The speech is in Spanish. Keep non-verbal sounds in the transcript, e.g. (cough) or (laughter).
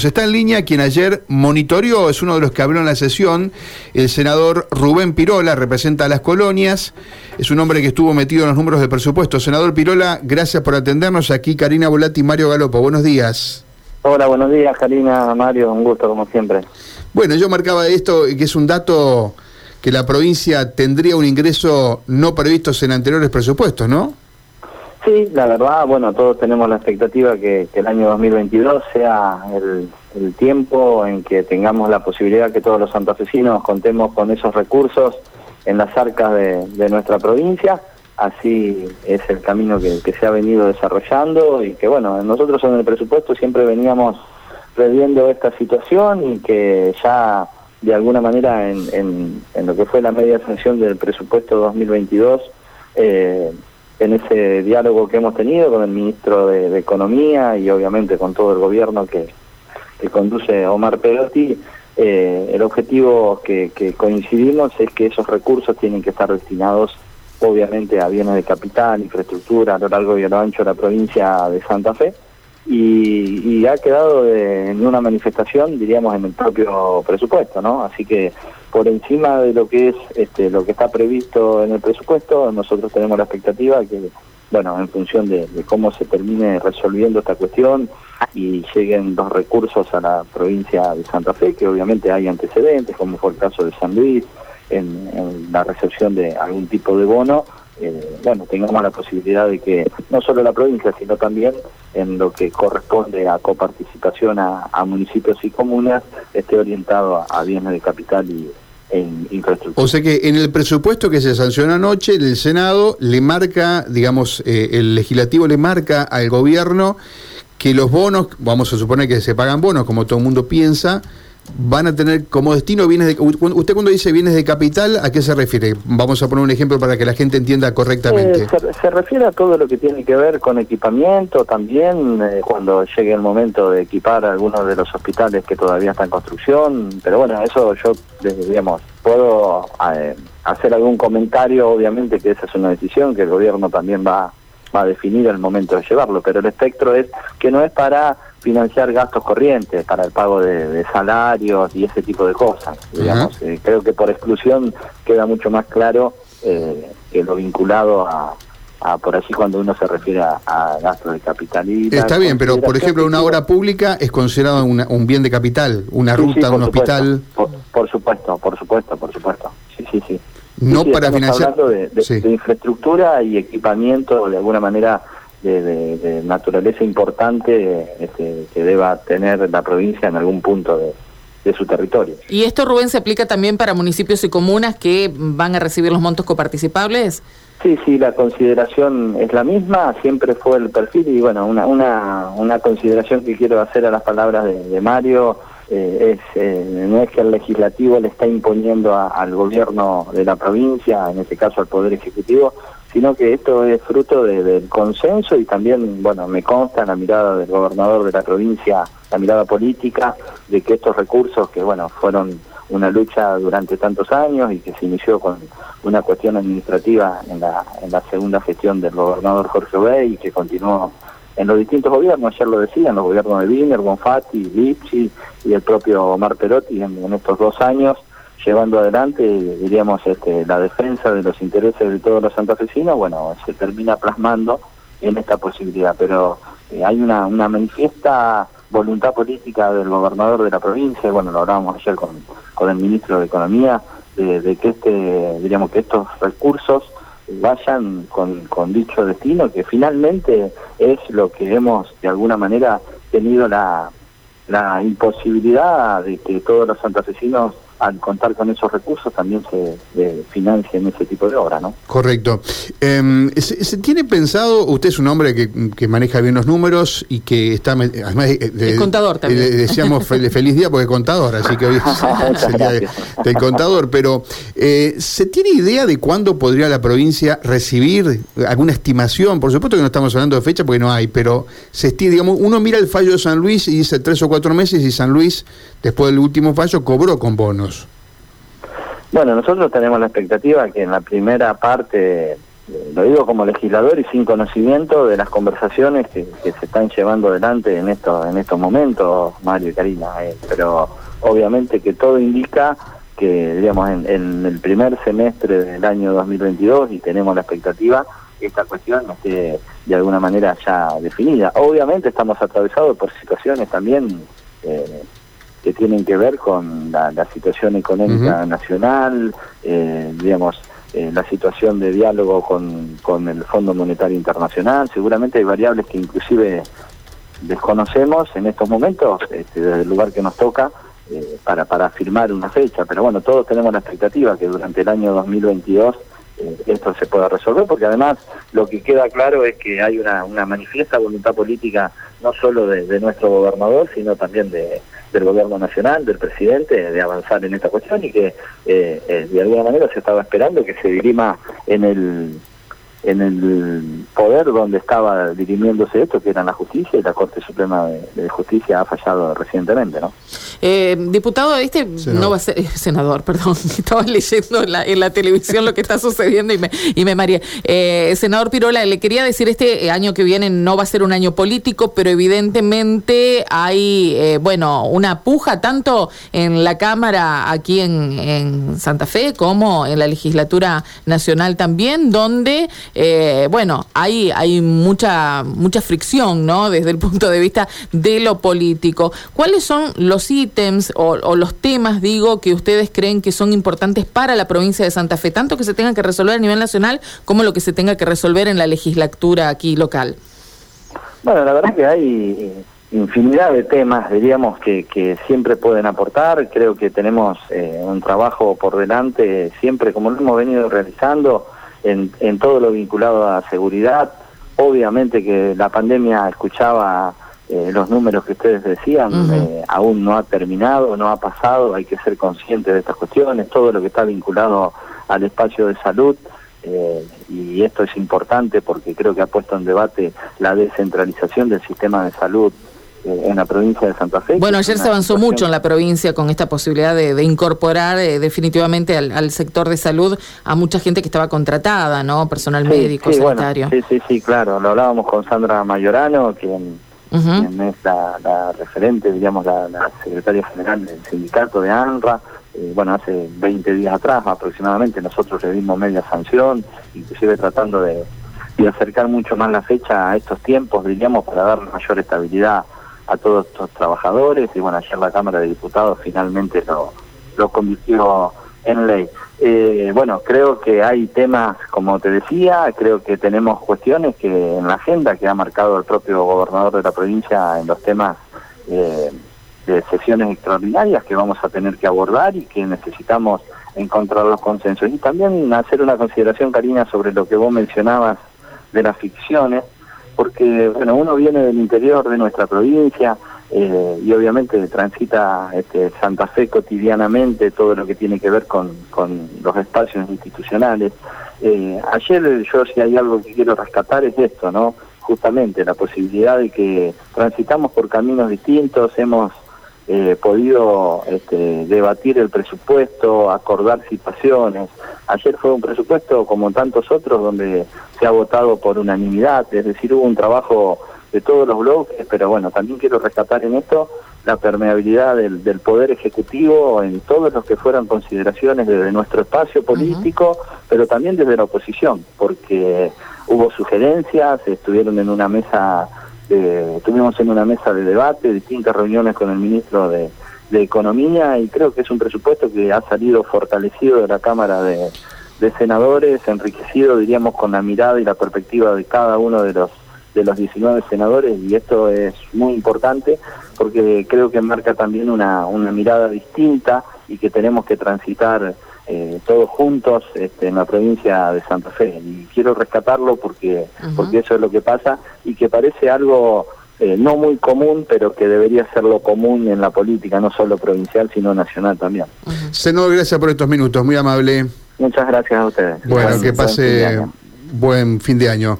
Está en línea quien ayer monitoreó, es uno de los que abrió en la sesión, el senador Rubén Pirola, representa a las colonias, es un hombre que estuvo metido en los números de presupuesto. Senador Pirola, gracias por atendernos. Aquí Karina Volati y Mario Galopo, buenos días. Hola, buenos días Karina, Mario, un gusto como siempre. Bueno, yo marcaba esto, que es un dato que la provincia tendría un ingreso no previsto en anteriores presupuestos, ¿no? Sí, la verdad, bueno, todos tenemos la expectativa que, el año 2022 sea el, tiempo en que tengamos la posibilidad que todos los santafesinos contemos con esos recursos en las arcas de, nuestra provincia. Así es el camino que, se ha venido desarrollando y que, bueno, nosotros en el presupuesto siempre veníamos previendo esta situación y que ya de alguna manera en, en, lo que fue la media sanción del presupuesto 2022 eh, en ese diálogo que hemos tenido con el ministro de, Economía y obviamente con todo el gobierno que, conduce Omar Perotti, eh, el objetivo que, coincidimos es que esos recursos tienen que estar destinados obviamente a bienes de capital, infraestructura a lo largo y a lo ancho de la provincia de Santa Fe y, ha quedado en una manifestación, diríamos, en el propio presupuesto, ¿no? Así que por encima de lo que es este, lo que está previsto en el presupuesto, nosotros tenemos la expectativa que, bueno, en función de, cómo se termine resolviendo esta cuestión y lleguen los recursos a la provincia de Santa Fe, que obviamente hay antecedentes, como fue el caso de San Luis, en la recepción de algún tipo de bono, eh, bueno, tengamos la posibilidad de que no solo la provincia, sino también en lo que corresponde a coparticipación a, municipios y comunas, esté orientado a, bienes de capital y en infraestructura. O sea que en el presupuesto que se sancionó anoche, el Senado le marca, digamos, eh, el legislativo le marca al gobierno que los bonos, vamos a suponer que se pagan bonos, como todo el mundo piensa, van a tener como destino bienes de... Usted cuando dice bienes de capital, ¿a qué se refiere? Vamos a poner un ejemplo para que la gente entienda correctamente. Eh, se, refiere a todo lo que tiene que ver con equipamiento también, eh, cuando llegue el momento de equipar algunos de los hospitales que todavía están en construcción, pero bueno, eso yo, digamos, puedo eh, hacer algún comentario, obviamente que esa es una decisión que el gobierno también va, va a definir el momento de llevarlo, pero el espectro es que no es para financiar gastos corrientes para el pago de, salarios y ese tipo de cosas. Digamos, eh, creo que por exclusión queda mucho más claro eh, que lo vinculado a, por así cuando uno se refiere a, gastos de capital. Está bien, pero por ejemplo una obra pública es considerado un bien de capital, una ruta, un hospital. Por, supuesto, por supuesto, por supuesto. Sí, sí, sí. No para financiar. Hablando de, de infraestructura y equipamiento de alguna manera de, naturaleza importante este, que deba tener la provincia en algún punto de, su territorio. ¿Y esto, Rubén, se aplica también para municipios y comunas que van a recibir los montos coparticipables? Sí, sí, la consideración es la misma, siempre fue el perfil y bueno, una, una, una consideración que quiero hacer a las palabras de, Mario eh, es, eh, no es que el legislativo le está imponiendo al gobierno de la provincia, en este caso al Poder Ejecutivo, sino que esto es fruto del consenso y también, bueno, me consta la mirada del gobernador de la provincia, la mirada política, de que estos recursos que, bueno, fueron una lucha durante tantos años y que se inició con una cuestión administrativa en la, en la segunda gestión del gobernador Jorge Obey y que continuó en los distintos gobiernos, ayer lo decían, los gobiernos de Wiener, Bonfatti, Lipsi y el propio Omar Perotti en estos dos años, llevando adelante, diríamos, este, la defensa de los intereses de todos los santafesinos, bueno, se termina plasmando en esta posibilidad. Pero eh, hay una, una manifiesta voluntad política del gobernador de la provincia, bueno, lo hablábamos ayer con, con el ministro de Economía, de, que este, diríamos, que estos recursos vayan con, con dicho destino, que finalmente es lo que hemos de alguna manera tenido la, la imposibilidad de que todos los santafesinos al contar con esos recursos también se, financia en ese tipo de obra, ¿no? Correcto. Em, ¿se, tiene pensado, usted es un hombre que, maneja bien los números y que está, además... De, contador también. Le decíamos (laughs) feliz día porque es contador, así que hoy (laughs) es el día del contador, pero eh, ¿se tiene idea de cuándo podría la provincia recibir alguna estimación? Por supuesto que no estamos hablando de fecha porque no hay, pero se estima, digamos, uno mira el fallo de San Luis y dice tres o cuatro meses y San Luis, después del último fallo, cobró con bonos. Bueno, nosotros tenemos la expectativa que en la primera parte eh, lo digo como legislador y sin conocimiento de las conversaciones que, se están llevando adelante en estos en estos momentos, Mario y Karina, eh, pero obviamente que todo indica que digamos en, el primer semestre del año 2022 y tenemos la expectativa esta cuestión esté de alguna manera ya definida. Obviamente estamos atravesados por situaciones también eh, que tienen que ver con la, situación económica nacional, eh, digamos, eh, la situación de diálogo con, con el Fondo Monetario Internacional. Seguramente hay variables que inclusive desconocemos en estos momentos, este, desde el lugar que nos toca, eh, para, para firmar una fecha. Pero bueno, todos tenemos la expectativa que durante el año 2022 eh, esto se pueda resolver, porque además lo que queda claro es que hay una, una manifiesta voluntad política no solo de, nuestro gobernador, sino también de, del gobierno nacional, del presidente, de avanzar en esta cuestión y que eh, eh, de alguna manera se estaba esperando que se dirima en el en el poder donde estaba dirimiéndose esto, que era la justicia, y la Corte Suprema de, Justicia ha fallado recientemente, ¿no? Eh, diputado, este no va a ser, eh, (laughs) senador, perdón, (laughs) estaba leyendo en la, en la televisión lo que está sucediendo y me, y me mareé. Eh, senador Pirola, le quería decir, este año que viene no va a ser un año político, pero evidentemente hay, eh, bueno, una puja tanto en la Cámara aquí en, en Santa Fe como en la legislatura nacional también, donde eh, bueno, hay, hay mucha, mucha fricción, ¿no? (laughs) Desde el punto de vista de lo político. ¿Cuáles son los ítems o, los temas, digo, que ustedes creen que son importantes para la provincia de Santa Fe, tanto que se tengan que resolver a nivel nacional como lo que se tenga que resolver en la legislatura aquí local? Bueno, la verdad que hay infinidad de temas, diríamos, que, que siempre pueden aportar. Creo que tenemos eh, un trabajo por delante, siempre como lo hemos venido realizando, en, en todo lo vinculado a seguridad. Obviamente que la pandemia escuchaba eh, los números que ustedes decían, eh, aún no ha terminado, no ha pasado, hay que ser conscientes de estas cuestiones, todo lo que está vinculado al espacio de salud. Eh, y esto es importante porque creo que ha puesto en debate la descentralización del sistema de salud en la provincia de Santa Fe. Bueno, ayer se avanzó mucho en la provincia con esta posibilidad de, incorporar eh, definitivamente al, sector de salud a mucha gente que estaba contratada, ¿no? Personal médico, sanitario. sí, sí, sí, claro. Lo hablábamos con Sandra Mayorano, quien, es la, referente, digamos, la, secretaria general del sindicato de ANRA. Eh, bueno, hace 20 días atrás aproximadamente nosotros le dimos media sanción, inclusive tratando de, de acercar mucho más la fecha a estos tiempos, diríamos, para dar mayor estabilidad a todos estos trabajadores y bueno, ayer la Cámara de Diputados finalmente lo, lo convirtió en ley. Eh, bueno, creo que hay temas, como te decía, creo que tenemos cuestiones que en la agenda que ha marcado el propio gobernador de la provincia en los temas eh, de sesiones extraordinarias que vamos a tener que abordar y que necesitamos encontrar los consensos. Y también hacer una consideración, Karina, sobre lo que vos mencionabas de las ficciones porque bueno, uno viene del interior de nuestra provincia eh, y obviamente transita este, Santa Fe cotidianamente todo lo que tiene que ver con, con los espacios institucionales. Eh, ayer yo si hay algo que quiero rescatar es esto, ¿no? Justamente la posibilidad de que transitamos por caminos distintos, hemos eh, podido este, debatir el presupuesto, acordar situaciones. Ayer fue un presupuesto como tantos otros donde se ha votado por unanimidad, es decir, hubo un trabajo de todos los bloques, pero bueno, también quiero rescatar en esto la permeabilidad del, Poder Ejecutivo en todos los que fueran consideraciones desde nuestro espacio político, pero también desde la oposición, porque hubo sugerencias, estuvieron en una mesa eh, tuvimos en una mesa de debate distintas reuniones con el ministro de, Economía y creo que es un presupuesto que ha salido fortalecido de la Cámara de, Senadores, enriquecido, diríamos, con la mirada y la perspectiva de cada uno de los de los 19 senadores y esto es muy importante porque creo que marca también una, una mirada distinta y que tenemos que transitar eh, todos juntos este, en la provincia de Santa Fe. Y quiero rescatarlo porque, porque eso es lo que pasa y que parece algo eh, no muy común, pero que debería ser lo común en la política, no solo provincial, sino nacional también. Senador, gracias por estos minutos, muy amable. Muchas gracias a ustedes. Bueno, que pase buen fin de año.